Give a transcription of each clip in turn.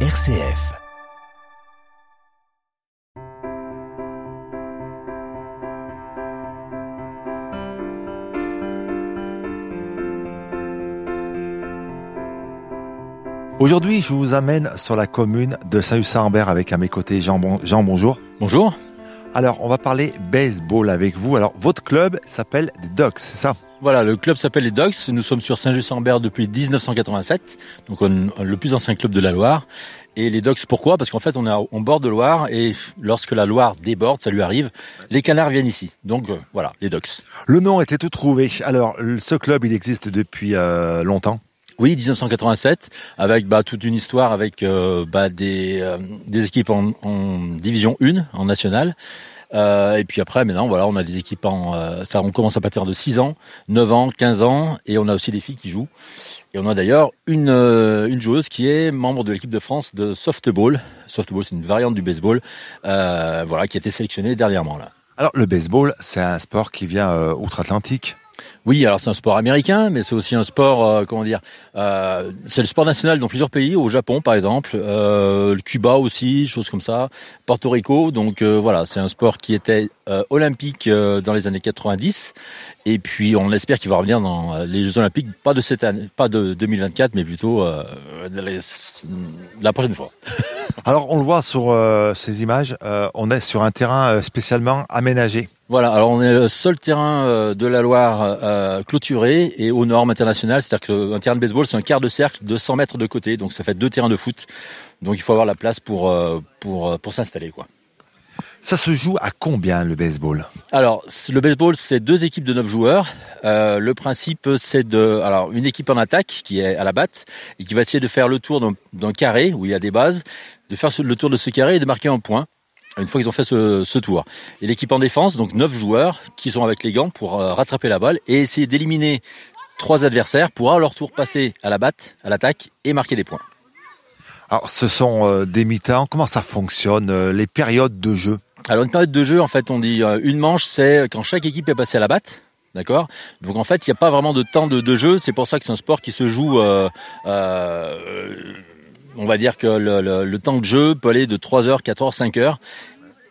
RCF. Aujourd'hui, je vous amène sur la commune de Saint-Lucas-en-Bert avec à mes côtés Jean, bon- Jean, bonjour. Bonjour. Alors, on va parler baseball avec vous. Alors, votre club s'appelle des Ducks, c'est ça? Voilà, le club s'appelle les Dogs. Nous sommes sur Saint-Just-en-Bert depuis 1987, donc on- le plus ancien club de la Loire. Et les Dogs, pourquoi? Parce qu'en fait, on est en bord de Loire et lorsque la Loire déborde, ça lui arrive, les canards viennent ici. Donc euh, voilà, les Dogs. Le nom était tout trouvé. Alors, ce club, il existe depuis euh, longtemps? Oui, 1987, avec bah, toute une histoire avec euh, bah, des, des équipes en, en division 1, en nationale. Euh, et puis après, maintenant, voilà, on a des équipes en. euh, ça, on commence à partir de 6 ans, 9 ans, 15 ans, et on a aussi des filles qui jouent. Et on a d'ailleurs une, euh, une joueuse qui est membre de l'équipe de France de softball. Softball, c'est une variante du baseball, voilà, qui a été sélectionnée dernièrement là. Alors, le baseball, c'est un sport qui vient outre-Atlantique. Oui, alors c'est un sport américain, mais c'est aussi un sport, euh, comment dire, euh, c'est le sport national dans plusieurs pays, au Japon par exemple, euh, Cuba aussi, choses comme ça, Porto Rico. Donc euh, voilà, c'est un sport qui était euh, olympique euh, dans les années 90, et puis on espère qu'il va revenir dans les Jeux olympiques, pas de cette année, pas de 2024, mais plutôt la prochaine fois. Alors, on le voit sur euh, ces images, euh, on est sur un terrain euh, spécialement aménagé. Voilà, alors on est le seul terrain de la Loire euh, clôturé et aux normes internationales, c'est-à-dire qu'un terrain de baseball, c'est un quart de cercle de 100 mètres de côté, donc ça fait deux terrains de foot. Donc il faut avoir la place pour pour pour s'installer quoi. Ça se joue à combien le baseball? Alors le baseball, c'est deux équipes de neuf joueurs. Euh, le principe, c'est de alors une équipe en attaque qui est à la batte et qui va essayer de faire le tour d'un carré où il y a des bases, de faire le tour de ce carré et de marquer un point. Une fois qu'ils ont fait ce, ce tour. Et l'équipe en défense, donc neuf joueurs qui sont avec les gants pour euh, rattraper la balle et essayer d'éliminer trois adversaires pour à leur tour passer à la batte, à l'attaque et marquer des points. Alors, ce sont euh, des mi-temps. Comment ça fonctionne euh, Les périodes de jeu? Alors une période de jeu, en fait, on dit une manche, c'est quand chaque équipe est passée à la batte. D'accord? Donc en fait, il n'y a pas vraiment de temps de, de jeu. C'est pour ça que c'est un sport qui se joue. euh, euh, on va dire que le, temps de jeu peut aller de 3 heures, 4 heures, 5 heures.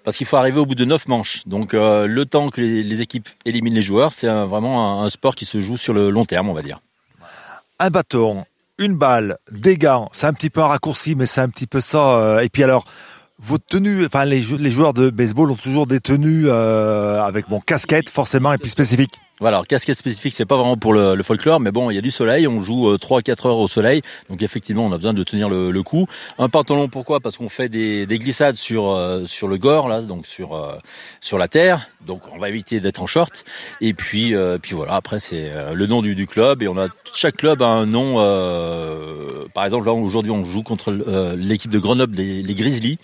Parce qu'il faut arriver au bout de 9 manches. Donc euh, le temps que les, équipes éliminent les joueurs, c'est vraiment un, sport qui se joue sur le long terme, on va dire. Un bâton, une balle, des gants. C'est un petit peu un raccourci, mais c'est un petit peu ça. euh, Et puis alors, vos tenues, enfin les joueurs de baseball ont toujours des tenues euh, avec mon casquette forcément et puis spécifique. Voilà, casquette spécifique, c'est pas vraiment pour le, folklore, mais bon, il y a du soleil, on joue euh, 3 4 heures au soleil, donc effectivement, on a besoin de tenir le, le coup. Un pantalon, pourquoi? Parce qu'on fait des, des glissades sur euh, sur le gore là, donc sur euh, sur la terre, donc on va éviter d'être en short. Et puis euh, puis voilà, après c'est euh, le nom du, du club et on a chaque club a un nom. euh, par exemple, là aujourd'hui, on joue contre l'équipe de Grenoble, les, les Grizzlies.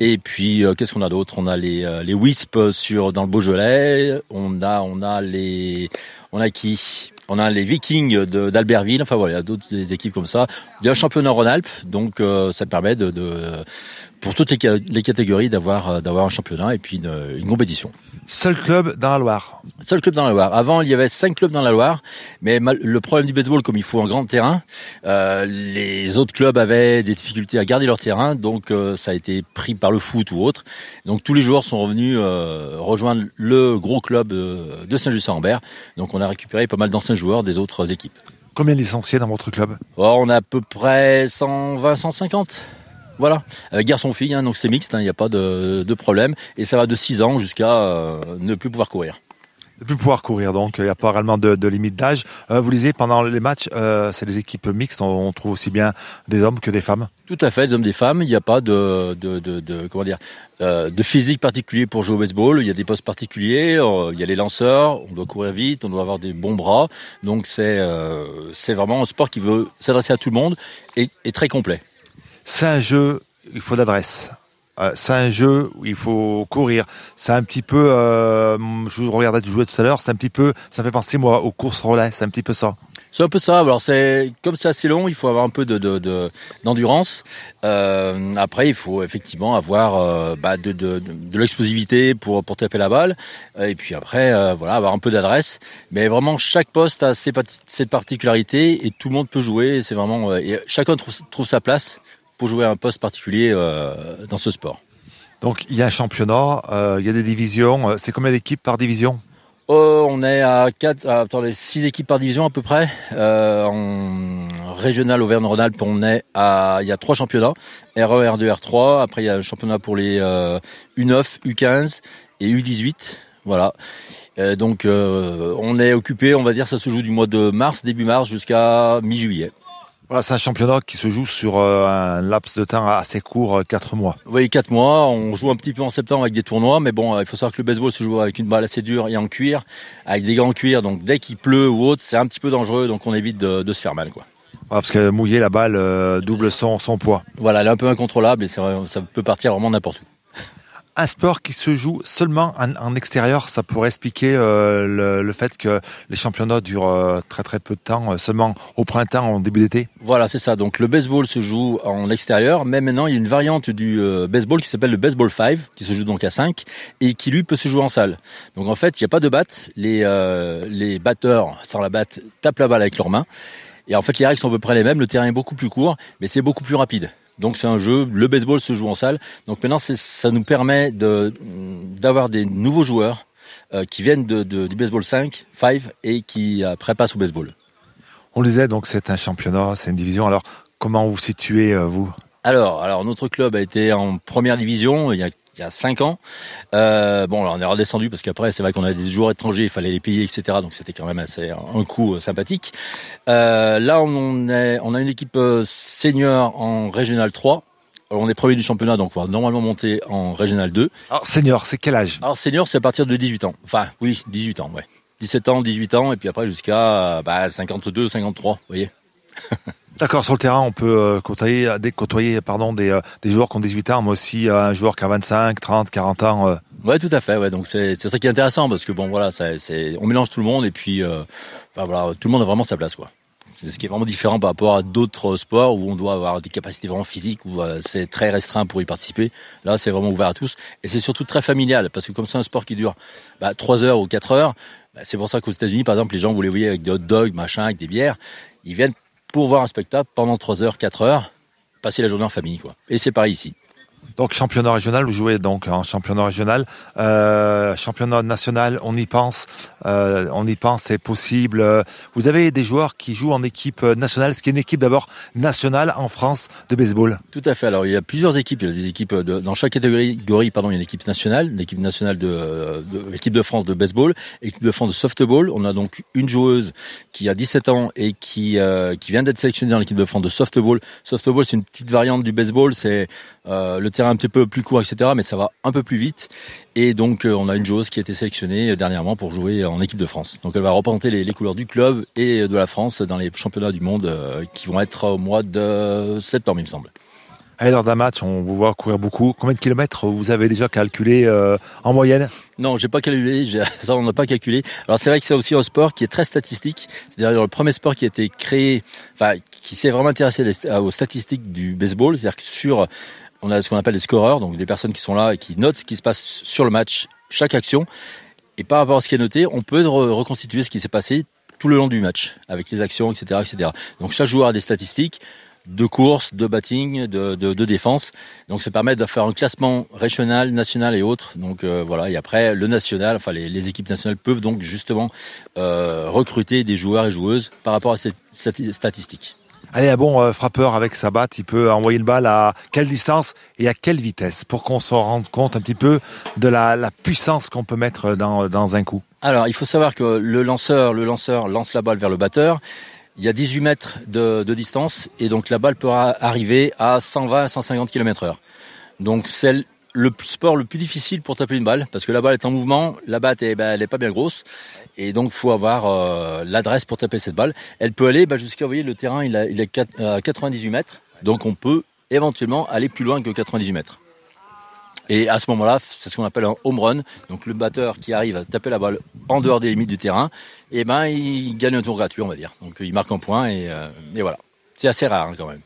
Et puis euh, qu'est-ce qu'on a d'autre? On a les euh, les Wisps sur dans le Beaujolais. On a on a les on a qui? On a les Vikings d'Albertville. Enfin voilà, il y a d'autres équipes comme ça. Il y a un championnat Rhône-Alpes, donc euh, ça permet de, pour toutes les, ca- les catégories d'avoir un championnat et puis une compétition. Seul club dans la Loire. Seul club dans la Loire. Avant, il y avait cinq clubs dans la Loire, mais le problème du baseball, comme il faut un grand terrain, euh, les autres clubs avaient des difficultés à garder leur terrain, donc euh, ça a été pris par le foot ou autre. Donc tous les joueurs sont revenus euh, rejoindre le gros club de Saint-Just-en-Bert. Donc on a récupéré pas mal d'anciens joueurs des autres équipes. Combien de licenciés dans votre club? Or, on a à peu près 120, 150. Voilà, euh, garçon-fille, hein, donc c'est mixte, il n'y a pas de, de problème. Et ça va de 6 ans jusqu'à euh, ne plus pouvoir courir. De plus pouvoir courir, donc il n'y a pas réellement de, de limite d'âge. Euh, vous disiez, pendant les matchs, c'est des équipes mixtes, on, on trouve aussi bien des hommes que des femmes. Tout à fait, des hommes, des femmes. Il n'y a pas de, de, de, de- comment dire, de physique particulier pour jouer au baseball. Il y a des postes particuliers. il y a les lanceurs. On doit courir vite. On doit avoir des bons bras. Donc c'est, c'est vraiment un sport qui veut s'adresser à tout le monde et, et très complet. C'est un jeu, il faut d'adresse. Euh, c'est un jeu où il faut courir. C'est un petit peu, euh, je regardais tu jouer tout à l'heure, c'est un petit peu, ça fait penser moi aux courses relais, c'est un petit peu ça. C'est un peu ça. Alors c'est comme c'est assez long, il faut avoir un peu de de- de- d'endurance. Euh, après, il faut effectivement avoir bah, de de, l'explosivité pour pour taper la balle. Et puis après, voilà, avoir un peu d'adresse. Mais vraiment, chaque poste a ses, ses particularités et tout le monde peut jouer. C'est vraiment chacun trouve trouve sa place pour jouer à un poste particulier euh, dans ce sport. Donc il y a un championnat, euh, il y a des divisions. Euh, c'est combien d'équipes par division? Oh, on est à 4, attendez, 6 équipes par division à peu près. Euh, en régional Auvergne-Rhône-Alpes, on est à, il y a trois championnats, RE, R2, R3. Après, il y a un championnat pour les euh, U9, U15 et U18. Voilà. Donc, on est occupé, on va dire, ça se joue du mois de mars, début mars, jusqu'à mi-juillet. Voilà, c'est un championnat qui se joue sur euh, un laps de temps assez court, 4 mois. Oui, quatre mois. On joue un petit peu en septembre avec des tournois, mais bon, euh, il faut savoir que le baseball se joue avec une balle assez dure et en cuir, avec des gants en cuir. Donc dès qu'il pleut ou autre, c'est un petit peu dangereux, donc on évite de, de se faire mal, quoi. Voilà, parce que mouiller la balle euh, double son, son poids. Voilà, elle est un peu incontrôlable et ça peut partir vraiment n'importe où. Un sport qui se joue seulement en, extérieur, ça pourrait expliquer euh, le, fait que les championnats durent euh, très très peu de temps, euh, seulement au printemps, en début d'été. Voilà, c'est ça. Donc le baseball se joue en extérieur, mais maintenant il y a une variante du baseball qui s'appelle le baseball 5, qui se joue donc à 5 et qui lui peut se jouer en salle. Donc en fait, il n'y a pas de batte, les les batteurs sans la batte tapent la balle avec leurs mains. Et en fait, les règles sont à peu près les mêmes, le terrain est beaucoup plus court, mais c'est beaucoup plus rapide. Donc c'est un jeu, le baseball se joue en salle. Donc maintenant, ça nous permet de d'avoir des nouveaux joueurs euh, qui viennent de, de- du baseball 5, 5 et qui après passent au baseball. On le disait, donc c'est un championnat, c'est une division. Alors comment vous vous situez, euh, vous? Alors, alors notre club a été en première division il y a il y a cinq ans. Euh, bon, alors on est redescendu parce qu'après, c'est vrai qu'on avait des joueurs étrangers, il fallait les payer, etc. Donc c'était quand même assez un coût euh, sympathique. Euh, là, on, est, on a une équipe senior en régional 3. Alors, on est premier du championnat, donc on va normalement monter en régional 2. Alors senior, c'est quel âge? Alors senior, c'est à partir de 18 ans. Enfin, oui, 18 ans, ouais. 17 ans, 18 ans, et puis après jusqu'à euh, bah, 52, 53, vous voyez. D'accord, sur le terrain, on peut euh, côtoyer, des, côtoyer pardon, des, euh, des joueurs qui ont 18 ans, mais aussi euh, un joueur qui a 25, 30, 40 ans. euh. Ouais, tout à fait. Ouais, donc c'est ça qui est intéressant parce que bon, voilà, c'est on mélange tout le monde et puis euh, bah, voilà, tout le monde a vraiment sa place, quoi. C'est ce qui est vraiment différent par rapport à d'autres sports où on doit avoir des capacités vraiment physiques où euh, c'est très restreint pour y participer. Là, c'est vraiment ouvert à tous et c'est surtout très familial parce que comme c'est un sport qui dure bah, 3 heures ou 4 heures, bah, c'est pour ça qu'aux États-Unis, par exemple, les gens vous les voyez avec des hot dogs, machin, avec des bières, ils viennent pour voir un spectacle pendant 3 heures, 4 heures, passer la journée en famille, quoi. Et c'est pareil ici. Donc championnat régional, vous jouez donc en championnat régional, euh, championnat national, on y pense, euh, on y pense, c'est possible. Euh, Vous avez des joueurs qui jouent en équipe euh, nationale, ce qui est une équipe d'abord nationale en France de baseball. Tout à fait. Alors il y a plusieurs équipes. Il y a des équipes dans chaque catégorie. Pardon, il y a une équipe nationale, l'équipe nationale de, de l'équipe de France de baseball, équipe de France de softball. On a donc une joueuse qui a 17 ans et qui euh, qui vient d'être sélectionnée dans l'équipe de France de softball. Softball, c'est une petite variante du baseball. C'est euh, le terrain un petit peu plus court, etc. Mais ça va un peu plus vite. Et donc euh, on a une joueuse qui a été sélectionnée euh, dernièrement pour jouer en équipe de France. Donc elle va représenter les, les couleurs du club et de la France dans les championnats du monde euh, qui vont être au mois de septembre, il me semble. L'heure d'un match, on vous voit courir beaucoup. Combien de kilomètres vous avez déjà calculé euh, en moyenne? Non, j'ai pas calculé. Ça, on n'a pas calculé. Alors c'est vrai que c'est aussi un sport qui est très statistique. C'est d'ailleurs le premier sport qui a été créé, enfin qui s'est vraiment intéressé aux statistiques du baseball. C'est-à-dire que sur, on a ce qu'on appelle les scoreurs, donc des personnes qui sont là et qui notent ce qui se passe sur le match, chaque action. Et par rapport à ce qui est noté, on peut re- reconstituer ce qui s'est passé tout le long du match, avec les actions, etc., etc. Donc chaque joueur a des statistiques de course, de batting, de, défense. Donc ça permet de faire un classement régional, national et autres. Donc euh, voilà. Et après le national, enfin les, équipes nationales peuvent donc justement euh, recruter des joueurs et joueuses par rapport à ces stati- statistiques. Allez, un bon euh, frappeur avec sa batte, il peut envoyer une balle à quelle distance et à quelle vitesse pour qu'on se rende compte un petit peu de la, puissance qu'on peut mettre dans, un coup? Alors il faut savoir que le lanceur, le lance la balle vers le batteur. Il y a 18 mètres de, distance et donc la balle peut arriver à 120 à 150 km heure. Donc c'est le sport le plus difficile pour taper une balle parce que la balle est en mouvement, la batte est, ben, elle pas bien grosse et donc faut avoir euh, l'adresse pour taper cette balle. Elle peut aller ben, jusqu'à vous voyez le terrain il, est à 98 mètres donc on peut éventuellement aller plus loin que 98 mètres. Et à ce moment-là, c'est ce qu'on appelle un home run. Donc le batteur qui arrive à taper la balle en dehors des limites du terrain, et ben il gagne un tour gratuit, on va dire. Donc il marque un point et, euh, voilà. C'est assez rare hein, quand même.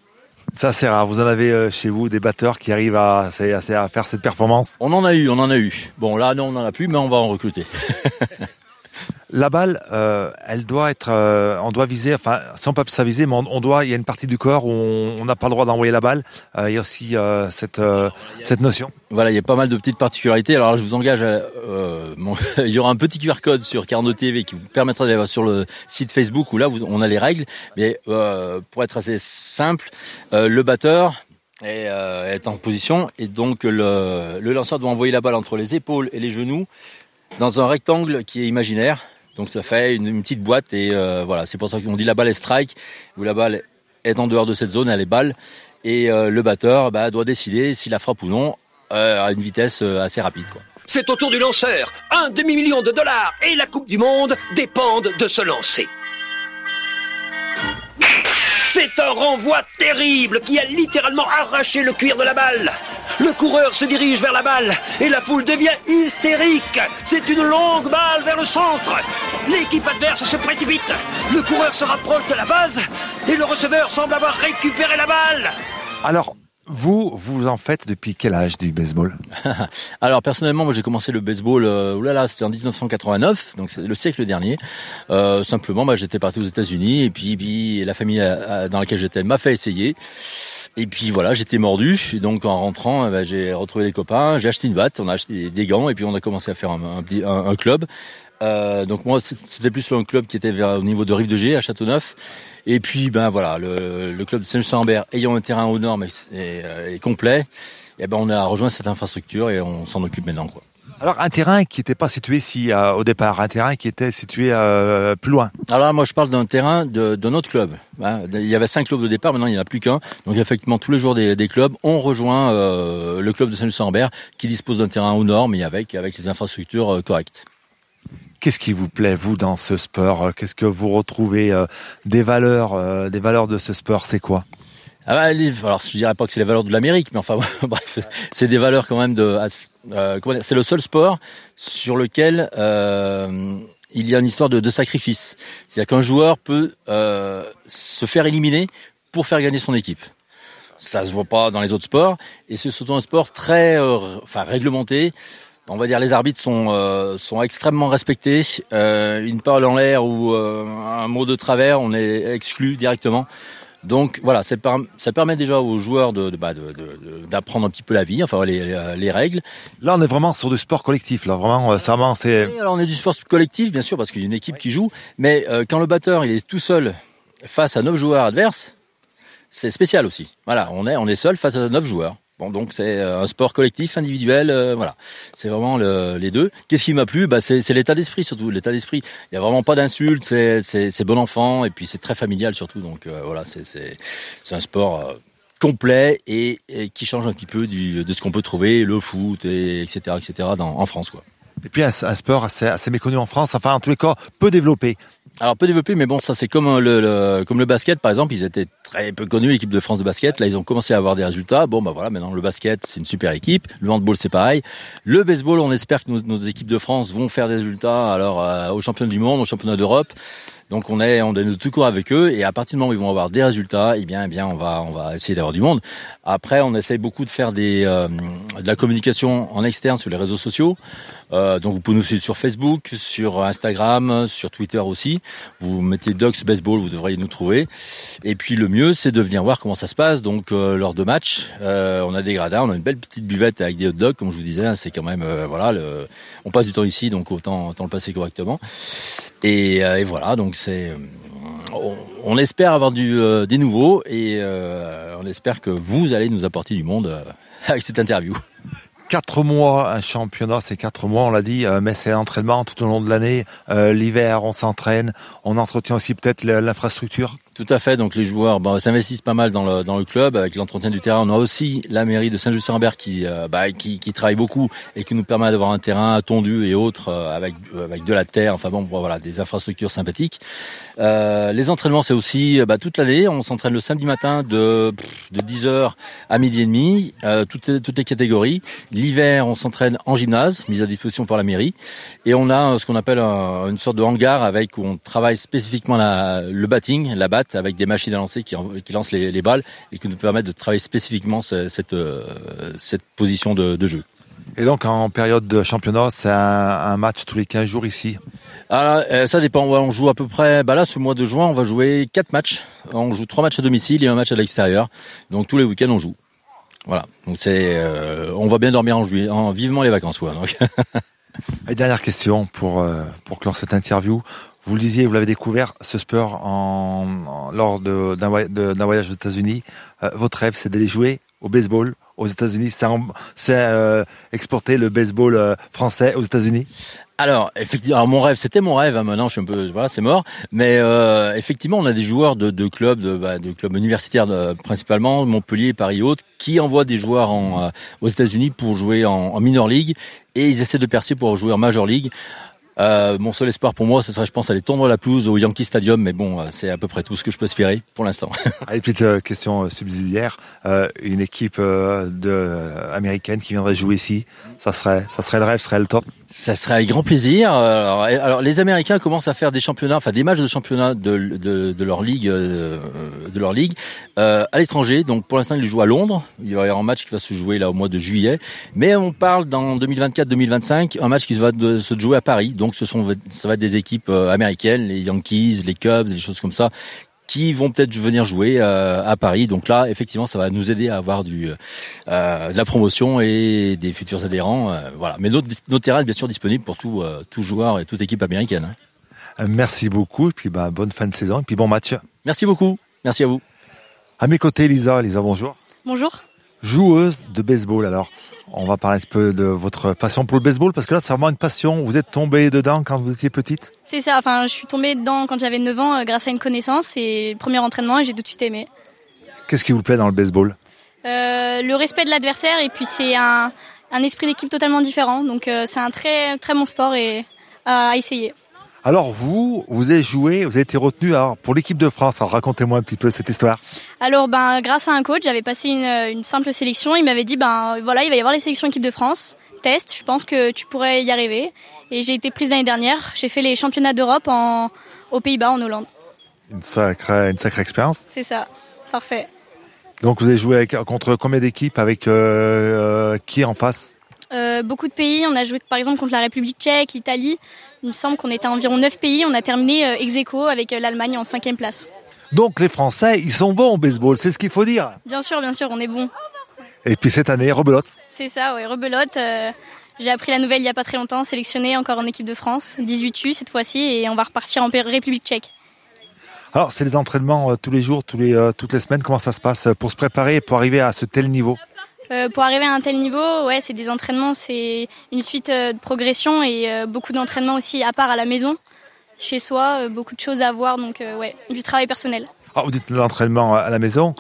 Ça, c'est rare. Vous en avez euh, chez vous des batteurs qui arrivent à, à, à faire cette performance? On en a eu, on en a eu. Bon là non, on en a plus, mais on va en recruter. La balle, euh, elle doit être, euh, on doit viser, enfin, sans pas ça viser, mais on, doit, il y a une partie du corps où on n'a pas le droit d'envoyer la balle. Euh, il y a aussi cette cette notion. Voilà, il y a pas mal de petites particularités. Alors là, je vous engage, à, il y aura un petit QR code sur Carnot TV qui vous permettra d'aller sur le site Facebook où là, vous, on a les règles. Mais pour être assez simple, le batteur est, est, en position et donc le, le lanceur doit envoyer la balle entre les épaules et les genoux dans un rectangle qui est imaginaire. Donc ça fait une, petite boîte et euh, voilà, c'est pour ça qu'on dit la balle est strike, où la balle est en dehors de cette zone, elle est balle, et euh, le batteur bah, doit décider s'il la frappe ou non euh, à une vitesse assez rapide. C'est au tour du lanceur. Un demi-million de dollars et la Coupe du Monde dépendent de ce lancer. C'est un renvoi terrible qui a littéralement arraché le cuir de la balle. Le coureur se dirige vers la balle et la foule devient hystérique. C'est une longue balle vers le centre. L'équipe adverse se précipite. Le coureur se rapproche de la base et le receveur semble avoir récupéré la balle. Alors, vous, vous en faites depuis quel âge du baseball Alors personnellement, moi j'ai commencé le baseball, euh, là c'était en 1989, donc c'est le siècle dernier. Euh, simplement, bah, j'étais parti aux États-Unis et puis, puis la famille euh, dans laquelle j'étais m'a fait essayer. Et puis voilà, j'étais mordu. Donc en rentrant, bah, j'ai retrouvé des copains, j'ai acheté une batte, on a acheté des gants et puis on a commencé à faire un, un, un club. Euh, donc moi, c'était plus un club qui était vers, au niveau de Rive de G, à Châteauneuf. Et puis, ben voilà, le, le club de Saint-Lambert ayant un terrain aux normes et, et, complet, et eh ben on a rejoint cette infrastructure et on s'en occupe maintenant. Quoi. Alors un terrain qui n'était pas situé ici euh, au départ, un terrain qui était situé euh, plus loin. Alors là, moi je parle d'un terrain de, de, notre club. Hein. Il y avait cinq clubs au départ, maintenant il n'y en a plus qu'un. Donc effectivement, tous les jours des, des clubs, on rejoint euh, le club de Saint-Luc-Saint-Lambert qui dispose d'un terrain aux normes et avec avec les infrastructures euh, correctes. Qu'est-ce qui vous plaît, vous, dans ce sport? Qu'est-ce que vous retrouvez euh, des valeurs, euh, des valeurs de ce sport? C'est quoi? Ah bah, alors je dirais pas que c'est les valeurs de l'Amérique, mais enfin bref, c'est des valeurs quand même de. Euh, c'est le seul sport sur lequel il y a une histoire de, sacrifice. C'est-à-dire qu'un joueur peut se faire éliminer pour faire gagner son équipe. Ça se voit pas dans les autres sports, et c'est surtout un sport très, enfin réglementé on va dire les arbitres sont euh, sont extrêmement respectés. Euh, une parole en l'air ou euh, un mot de travers, on est exclu directement. Donc voilà, ça, permet déjà aux joueurs de, bah, d'apprendre un petit peu la vie, enfin les, les, règles. Là, on est vraiment sur du sport collectif. Là, vraiment, ça c'est. alors on est du sport collectif, bien sûr, parce qu'il y a une équipe qui joue. Mais quand le batteur il est tout seul face à neuf joueurs adverses, c'est spécial aussi. Voilà, on est on est seul face à neuf joueurs. Donc c'est euh, un sport collectif, individuel, euh, voilà. C'est vraiment le, les deux. Qu'est-ce qui m'a plu? Bah c'est l'état d'esprit surtout, l'état d'esprit. Il y a vraiment pas d'insultes, c'est bon enfant et puis c'est très familial surtout. Donc euh, voilà, c'est un sport complet et, qui change un petit peu de ce qu'on peut trouver le foot et etc etc en France. Et puis un, sport assez méconnu en France, enfin en tous les cas peu développé. Alors peu développé, mais bon, ça c'est comme le, le, comme le basket par exemple. Ils étaient très peu connus l'équipe de France de basket. Là, ils ont commencé à avoir des résultats. Bon, bah voilà, maintenant le basket c'est une super équipe. Le handball c'est pareil. Le baseball, on espère que nos, nos, équipes de France vont faire des résultats. Alors euh, aux championnats du monde, aux championnats d'Europe. Donc on est on est de tout court avec eux et à partir du moment où ils vont avoir des résultats, eh bien eh bien on va on va essayer d'avoir du monde. Après on essaye beaucoup de faire des euh, de la communication en externe sur les réseaux sociaux. Euh, donc vous pouvez nous suivre sur Facebook, sur Instagram, sur Twitter aussi. Vous mettez Docs Baseball, vous devriez nous trouver. Et puis le mieux, c'est de venir voir comment ça se passe. Donc euh, lors de matchs, euh, on a des gradins, on a une belle petite buvette avec des hot dogs, comme je vous disais. Hein, c'est quand même voilà, le... on passe du temps ici, donc autant, autant le passer correctement. Et, et voilà, donc c'est on, espère avoir du, des nouveaux et on espère que vous allez nous apporter du monde avec cette interview quatre mois, un championnat, c'est quatre mois, on l'a dit, euh, mais c'est l'entraînement tout au long de l'année. Euh, l'hiver, on s'entraîne, on entretient aussi peut-être l'infrastructure. Tout à fait. Donc les joueurs bah, s'investissent pas mal dans le, dans le club avec l'entretien du terrain. On a aussi la mairie de Saint-Just-Saint-Lambert qui, euh, bah, qui, qui travaille beaucoup et qui nous permet d'avoir un terrain tondu et autres avec avec de la terre. Enfin bon, voilà, des infrastructures sympathiques. Euh, les entraînements, c'est aussi bah, toute l'année. On s'entraîne le samedi matin de de 10h à midi et demi, euh, toutes, toutes les catégories. L'hiver, on s'entraîne en gymnase, mise à disposition par la mairie. Et on a ce qu'on appelle une sorte de hangar avec où on travaille spécifiquement la, le batting, la batte, avec des machines à lancer qui, qui lancent les, balles et qui nous permettent de travailler spécifiquement cette, cette, euh, cette position de, de jeu. Et donc en période de championnat, c'est un, un match tous les 15 jours ici alors, euh, ça dépend. On joue à peu près. Bah là, ce mois de juin, on va jouer quatre matchs. On joue trois matchs à domicile et un match à l'extérieur. Donc tous les week-ends, on joue. Voilà. Donc c'est, euh, on va bien dormir en juillet, en vivement les vacances. Donc. et dernière question pour euh, pour clore cette interview. Vous le disiez, vous l'avez découvert, ce sport en, en lors d'un voyage aux États-Unis. votre rêve, c'est d'aller jouer au baseball aux États-Unis. C'est euh, exporter le baseball français aux États-Unis. Alors, effectivement, mon rêve, c'était mon rêve. Hein, maintenant, je suis un peu, voilà, c'est mort. Mais euh, effectivement, on a des joueurs de, de clubs, de, bah, de clubs universitaires principalement, Montpellier, Paris Haute, qui envoient des joueurs en, euh, aux États-Unis pour jouer en, en minor league et ils essaient de percer pour jouer en major league. Euh, mon seul espoir pour moi, ce serait, je pense, aller tondre la pelouse au Yankee Stadium, mais bon, euh, c'est à peu près tout ce que je peux espérer pour l'instant. Allez, petite euh, question subsidiaire. une équipe de, américaine qui viendrait jouer ici, ça serait, ça serait le rêve, ce serait le top Ça serait avec grand plaisir. Alors, alors, les Américains commencent à faire des championnats, enfin des matchs de championnat de, de, de leur ligue, de leur ligue à l'étranger. Donc pour l'instant, ils jouent à Londres. Il va y avoir un match qui va se jouer là au mois de juillet. Mais on parle dans 2024-2025, un match qui va se jouer à Paris. Donc ce sont ça va être des équipes euh, américaines, les Yankees, les Cubs, des choses comme ça qui vont peut-être venir jouer euh, à Paris. Donc là, effectivement, ça va nous aider à avoir du euh, de la promotion et des futurs adhérents. voilà. Mais notre, notre terrain est bien sûr disponible pour tout, tout joueur et toute équipe américaine. Hein. Merci beaucoup et puis bah, bonne fin de saison et puis bon match. Merci beaucoup. Merci à vous. À mes côtés, Lisa. Lisa, bonjour. Bonjour joueuse de baseball. Alors, on va parler un peu de votre passion pour le baseball parce que là, c'est vraiment une passion. Vous êtes tombée dedans quand vous étiez petite? C'est ça. Enfin, je suis tombée dedans quand j'avais 9 ans euh, grâce à une connaissance et le premier entraînement et j'ai tout de suite aimé. Qu'est-ce qui vous plaît dans le baseball? Euh, Le respect de l'adversaire et puis c'est un, esprit d'équipe totalement différent. Donc, euh, c'est un très très bon sport et à essayer. Alors vous, vous avez joué, vous avez été retenu pour l'équipe de France. Alors racontez-moi un petit peu cette histoire. Alors ben grâce à un coach, j'avais passé une, simple sélection. Il m'avait dit ben voilà, il va y avoir les sélections équipe de France. Test, je pense que tu pourrais y arriver. Et j'ai été prise l'année dernière. J'ai fait les championnats d'Europe en, aux Pays-Bas, en Hollande. Une sacrée, une sacrée expérience. C'est ça, parfait. Donc vous avez joué contre combien d'équipes avec euh, euh, qui en face? Euh, Beaucoup de pays. On a joué par exemple contre la République tchèque, l'Italie. Il me semble qu'on était à environ 9 pays. On a terminé euh, ex aequo avec euh, l'Allemagne en cinquième place. Donc les Français, ils sont bons au baseball, c'est ce qu'il faut dire. Bien sûr, bien sûr, on est bons. Et puis cette année, rebelote. C'est ça, oui, rebelote. Euh, j'ai appris la nouvelle il n'y a pas très longtemps, sélectionné encore en équipe de France, 18U cette fois-ci, et on va repartir en République tchèque. Alors, c'est les entraînements tous les jours, tous les, toutes les semaines. Comment ça se passe pour se préparer, pour arriver à ce tel niveau? Euh, pour arriver à un tel niveau, ouais, c'est des entraînements, c'est une suite euh, de progression et euh, beaucoup d'entraînements aussi à part à la maison, chez soi, beaucoup de choses à voir, donc ouais, du travail personnel. Alors vous dites l'entraînement à la maison,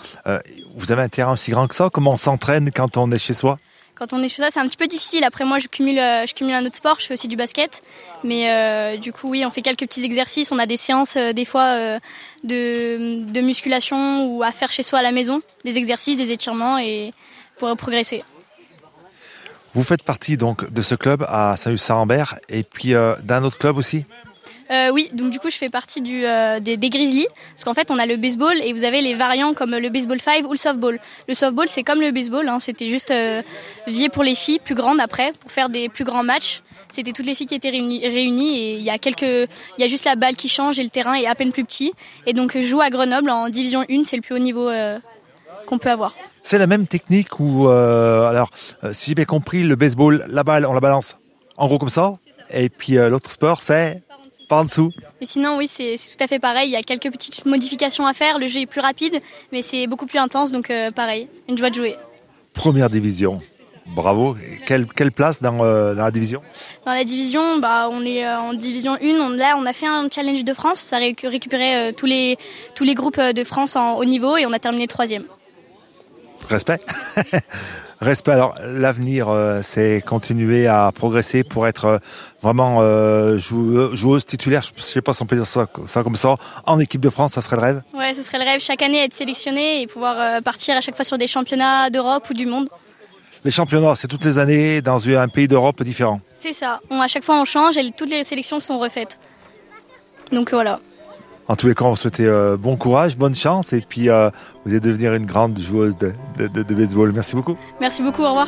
vous avez un terrain aussi grand que ça? Comment on s'entraîne quand on est chez soi? Quand on est chez soi, c'est un petit peu difficile. Après, moi, je cumule, je cumule un autre sport. Je fais aussi du basket. Mais du coup, oui, on fait quelques petits exercices. On a des séances, des fois, de, de musculation ou à faire chez soi à la maison. Des exercices, des étirements. Et pour progresser. Vous faites partie donc de ce club à Saint-Luc-Saint-Rambert et puis euh, d'un autre club aussi? Euh, oui, donc du coup je fais partie du, euh, des, des, Grizzlies, parce qu'en fait on a le baseball et vous avez les variants comme le baseball 5 ou le softball. Le softball c'est comme le baseball, hein, c'était juste euh, pour les filles plus grandes après, pour faire des plus grands matchs. C'était toutes les filles qui étaient réunies, réunies et il y a quelques, il y a juste la balle qui change et le terrain est à peine plus petit. Et donc je joue à Grenoble en division 1, c'est le plus haut niveau qu'on peut avoir. C'est la même technique où, euh, alors, euh, si j'ai bien compris, le baseball, la balle, on la balance en gros comme ça, et puis euh, l'autre sport, c'est par en dessous. Mais sinon, oui, c'est tout à fait pareil. Il y a quelques petites modifications à faire. Le jeu est plus rapide, mais c'est beaucoup plus intense, donc pareil, une joie de jouer. Première division. Bravo. Quelle, quelle place dans, dans, la division? Dans la division, bah, on est en division 1. On, là, on a fait un challenge de France. Ça a récupéré tous, les, tous les groupes de France en haut niveau et on a terminé troisième. Respect. Respect. Alors, l'avenir, euh, c'est continuer à progresser pour être euh, vraiment euh, joueuse, titulaire. Je sais pas si on peut dire ça, comme ça. En équipe de France, ça serait le rêve Ouais, ce serait le rêve. Chaque année, être sélectionné et pouvoir partir à chaque fois sur des championnats d'Europe ou du monde. Les championnats, c'est toutes les années dans un pays d'Europe différent. C'est ça. On, à chaque fois, on change et toutes les sélections sont refaites. Donc voilà. En tous les cas, on vous souhaite euh, bon courage, bonne chance et puis euh, vous allez devenir une grande joueuse de baseball. Merci beaucoup. Merci beaucoup, au revoir.